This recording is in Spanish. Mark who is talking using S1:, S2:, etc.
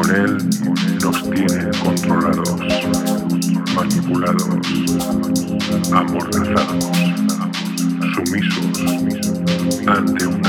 S1: Con él nos tiene controlados, manipulados, amordazados, sumisos ante una